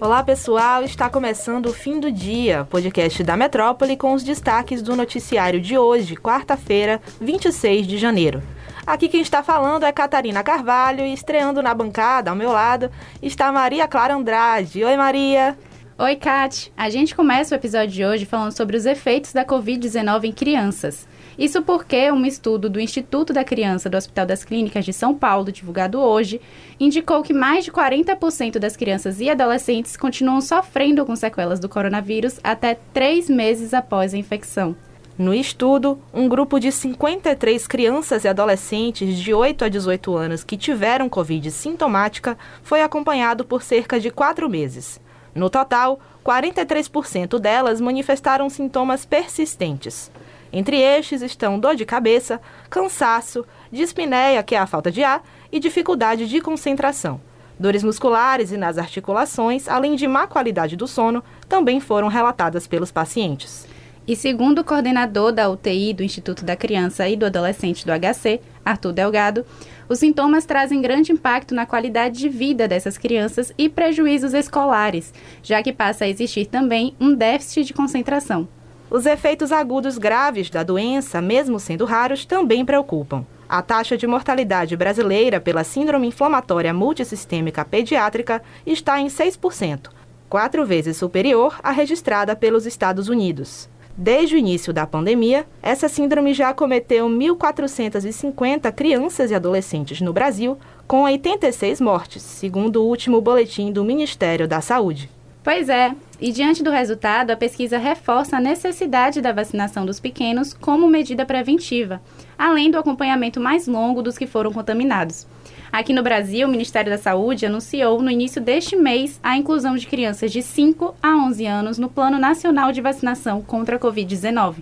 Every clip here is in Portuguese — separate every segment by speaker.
Speaker 1: Olá pessoal, está começando o Fim do Dia, podcast da Metrópole com os destaques do noticiário de hoje, quarta-feira, 26 de janeiro. Aqui quem está falando é Catarina Carvalho e estreando na bancada ao meu lado está Maria Clara Andrade. Oi Maria!
Speaker 2: Oi, Kat! A gente começa o episódio de hoje falando sobre os efeitos da Covid-19 em crianças. Isso porque um estudo do Instituto da Criança do Hospital das Clínicas de São Paulo, divulgado hoje, indicou que mais de 40% das crianças e adolescentes continuam sofrendo com sequelas do coronavírus até três meses após a infecção.
Speaker 1: No estudo, um grupo de 53 crianças e adolescentes de 8 a 18 anos que tiveram Covid sintomática foi acompanhado por cerca de quatro meses. No total, 43% delas manifestaram sintomas persistentes. Entre estes estão dor de cabeça, cansaço, dispneia, que é a falta de ar, e dificuldade de concentração. Dores musculares e nas articulações, além de má qualidade do sono, também foram relatadas pelos pacientes.
Speaker 2: E segundo o coordenador da UTI do Instituto da Criança e do Adolescente do HC, Arthur Delgado, os sintomas trazem grande impacto na qualidade de vida dessas crianças e prejuízos escolares, já que passa a existir também um déficit de concentração.
Speaker 1: Os efeitos agudos graves da doença, mesmo sendo raros, também preocupam. A taxa de mortalidade brasileira pela síndrome inflamatória multissistêmica pediátrica está em 6%, quatro vezes superior à registrada pelos Estados Unidos. Desde o início da pandemia, essa síndrome já acometeu 1.450 crianças e adolescentes no Brasil, com 86 mortes, segundo o último boletim do Ministério da Saúde.
Speaker 2: Pois é, e diante do resultado, a pesquisa reforça a necessidade da vacinação dos pequenos como medida preventiva, além do acompanhamento mais longo dos que foram contaminados. Aqui no Brasil, o Ministério da Saúde anunciou no início deste mês a inclusão de crianças de 5 a 11 anos no Plano Nacional de Vacinação contra a Covid-19.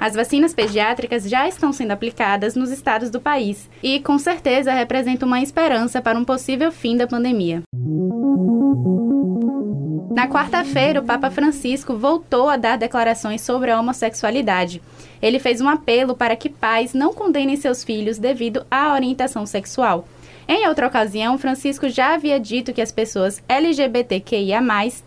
Speaker 2: As vacinas pediátricas já estão sendo aplicadas nos estados do país e, com certeza, representam uma esperança para um possível fim da pandemia. Na quarta-feira, o Papa Francisco voltou a dar declarações sobre a homossexualidade. Ele fez um apelo para que pais não condenem seus filhos devido à orientação sexual. Em outra ocasião, Francisco já havia dito que as pessoas LGBTQIA,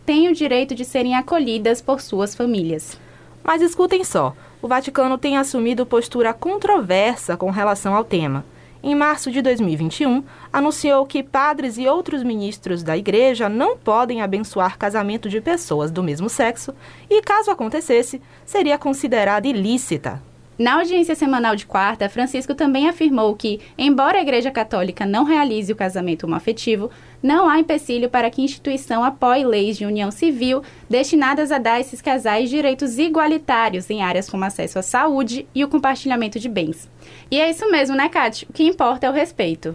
Speaker 2: têm o direito de serem acolhidas por suas famílias.
Speaker 1: Mas escutem só: o Vaticano tem assumido postura controversa com relação ao tema em março de 2021, anunciou que padres e outros ministros da igreja não podem abençoar casamento de pessoas do mesmo sexo e, caso acontecesse, seria considerada ilícita.
Speaker 2: Na audiência semanal de quarta, Francisco também afirmou que, embora a Igreja Católica não realize o casamento homoafetivo, não há empecilho para que a instituição apoie leis de união civil destinadas a dar a esses casais direitos igualitários em áreas como acesso à saúde e o compartilhamento de bens. E é isso mesmo, né, Kátia? O que importa é o respeito.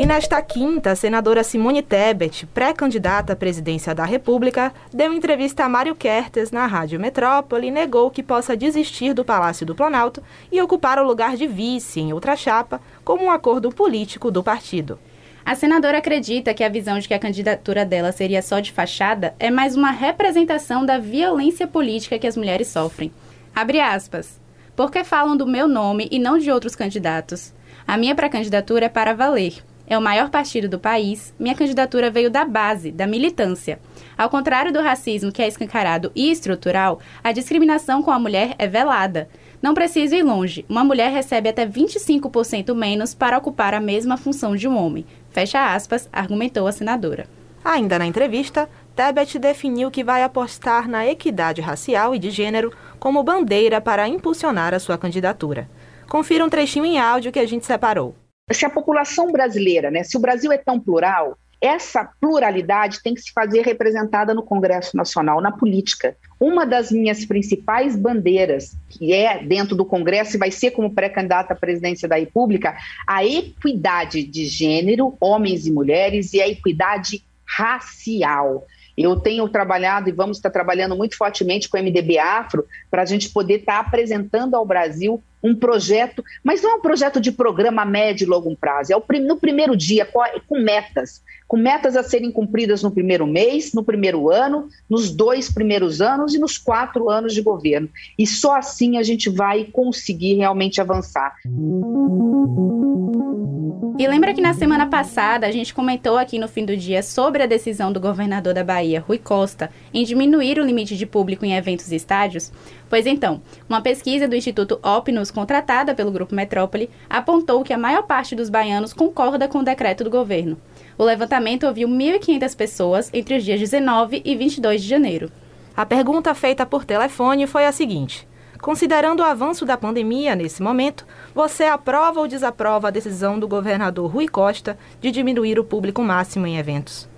Speaker 1: E nesta quinta, a senadora Simone Tebet, pré-candidata à presidência da República, deu entrevista a Mário Kertes na Rádio Metrópole e negou que possa desistir do Palácio do Planalto e ocupar o lugar de vice em outra chapa, como um acordo político do partido.
Speaker 2: A senadora acredita que a visão de que a candidatura dela seria só de fachada é mais uma representação da violência política que as mulheres sofrem. Abre aspas. Porque falam do meu nome e não de outros candidatos? A minha pré-candidatura é para valer. É o maior partido do país. Minha candidatura veio da base, da militância. Ao contrário do racismo, que é escancarado e estrutural, a discriminação com a mulher é velada. Não preciso ir longe. Uma mulher recebe até 25% menos para ocupar a mesma função de um homem. Fecha aspas, argumentou a senadora.
Speaker 1: Ainda na entrevista, Tebet definiu que vai apostar na equidade racial e de gênero como bandeira para impulsionar a sua candidatura. Confira um trechinho em áudio que a gente separou.
Speaker 3: Se a população brasileira, né, se o Brasil é tão plural, essa pluralidade tem que se fazer representada no Congresso Nacional, na política. Uma das minhas principais bandeiras, que é dentro do Congresso e vai ser como pré-candidata à presidência da República, a equidade de gênero, homens e mulheres, e a equidade racial. Eu tenho trabalhado e vamos estar trabalhando muito fortemente com o MDB Afro para a gente poder estar apresentando ao Brasil um projeto, mas não é um projeto de programa médio e longo prazo, é o, no primeiro dia, com metas, com metas a serem cumpridas no primeiro mês, no primeiro ano, nos dois primeiros anos e nos quatro anos de governo. E só assim a gente vai conseguir realmente avançar.
Speaker 2: E lembra que na semana passada a gente comentou aqui no fim do dia sobre a decisão do governador da Bahia, Rui Costa, em diminuir o limite de público em eventos e estádios? Pois então, uma pesquisa do Instituto Opnus, contratada pelo Grupo Metrópole, apontou que a maior parte dos baianos concorda com o decreto do governo. O levantamento ouviu 1.500 pessoas entre os dias 19 e 22 de janeiro.
Speaker 1: A pergunta feita por telefone foi a seguinte: Considerando o avanço da pandemia nesse momento, você aprova ou desaprova a decisão do governador Rui Costa de diminuir o público máximo em eventos?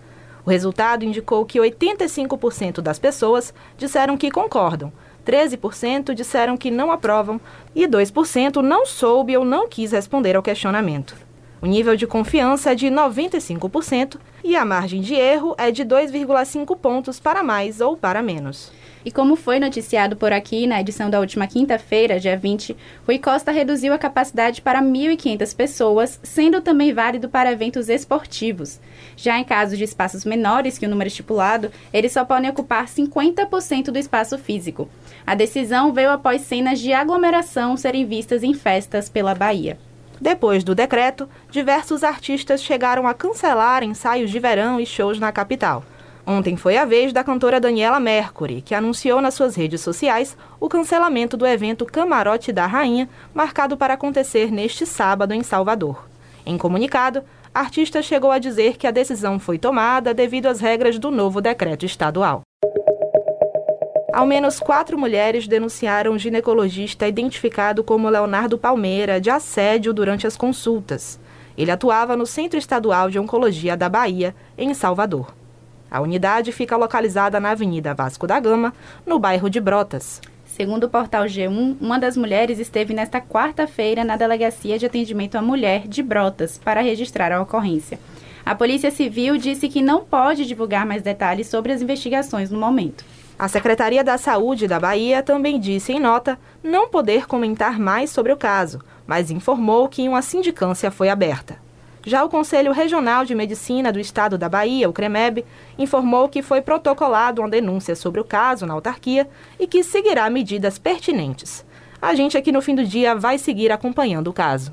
Speaker 1: O resultado indicou que 85% das pessoas disseram que concordam, 13% disseram que não aprovam e 2% não soube ou não quis responder ao questionamento. O nível de confiança é de 95% e a margem de erro é de 2,5 pontos para mais ou para menos.
Speaker 2: E como foi noticiado por aqui na edição da última quinta-feira, dia 20, Rui Costa reduziu a capacidade para 1.500 pessoas, sendo também válido para eventos esportivos. Já em casos de espaços menores que o número estipulado, eles só podem ocupar 50% do espaço físico. A decisão veio após cenas de aglomeração serem vistas em festas pela Bahia.
Speaker 1: Depois do decreto, diversos artistas chegaram a cancelar ensaios de verão e shows na capital. Ontem foi a vez da cantora Daniela Mercury, que anunciou nas suas redes sociais o cancelamento do evento Camarote da Rainha, marcado para acontecer neste sábado em Salvador. Em comunicado, a artista chegou a dizer que a decisão foi tomada devido às regras do novo decreto estadual. Ao menos quatro mulheres denunciaram o ginecologista identificado como Leonardo Palmeira de assédio durante as consultas. Ele atuava no Centro Estadual de Oncologia da Bahia, em Salvador. A unidade fica localizada na Avenida Vasco da Gama, no bairro de Brotas.
Speaker 2: Segundo o portal G1, uma das mulheres esteve nesta quarta-feira na Delegacia de Atendimento à Mulher de Brotas para registrar a ocorrência. A Polícia Civil disse que não pode divulgar mais detalhes sobre as investigações no momento.
Speaker 1: A Secretaria da Saúde da Bahia também disse em nota não poder comentar mais sobre o caso, mas informou que uma sindicância foi aberta. Já o Conselho Regional de Medicina do Estado da Bahia, o CREMEB, informou que foi protocolado uma denúncia sobre o caso na autarquia e que seguirá medidas pertinentes. A gente aqui no fim do dia vai seguir acompanhando o caso.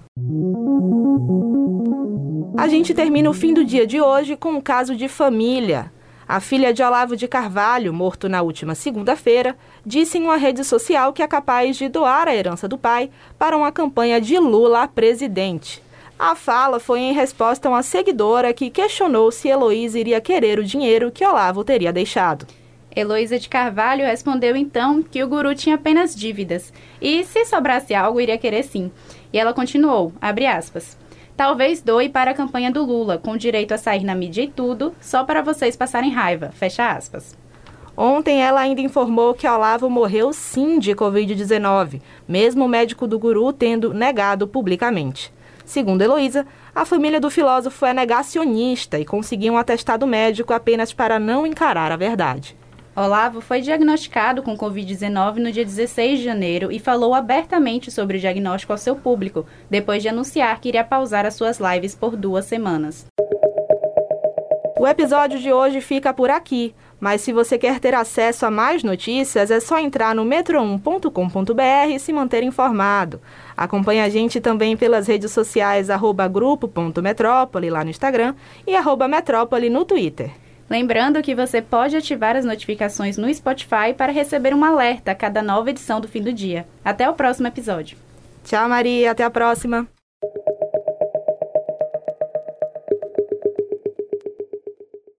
Speaker 1: A gente termina o fim do dia de hoje com um caso de família. A filha de Olavo de Carvalho, morto na última segunda-feira, disse em uma rede social que é capaz de doar a herança do pai para uma campanha de Lula a presidente. A fala foi em resposta a uma seguidora que questionou se Heloísa iria querer o dinheiro que Olavo teria deixado.
Speaker 2: Heloísa de Carvalho respondeu então que o guru tinha apenas dívidas e se sobrasse algo iria querer sim. E ela continuou, abre aspas, talvez doe para a campanha do Lula, com direito a sair na mídia e tudo, só para vocês passarem raiva, fecha aspas.
Speaker 1: Ontem ela ainda informou que Olavo morreu sim de Covid-19, mesmo o médico do guru tendo negado publicamente. Segundo Heloísa, a família do filósofo é negacionista e conseguiu um atestado médico apenas para não encarar a verdade.
Speaker 2: Olavo foi diagnosticado com Covid-19 no dia 16 de janeiro e falou abertamente sobre o diagnóstico ao seu público, depois de anunciar que iria pausar as suas lives por duas semanas.
Speaker 1: O episódio de hoje fica por aqui. Mas se você quer ter acesso a mais notícias, é só entrar no metro1.com.br e se manter informado. Acompanhe a gente também pelas redes sociais arroba grupo.metrópole lá no Instagram e arroba metrópole no Twitter.
Speaker 2: Lembrando que você pode ativar as notificações no Spotify para receber um alerta a cada nova edição do fim do dia. Até o próximo episódio.
Speaker 1: Tchau, Maria. Até a próxima.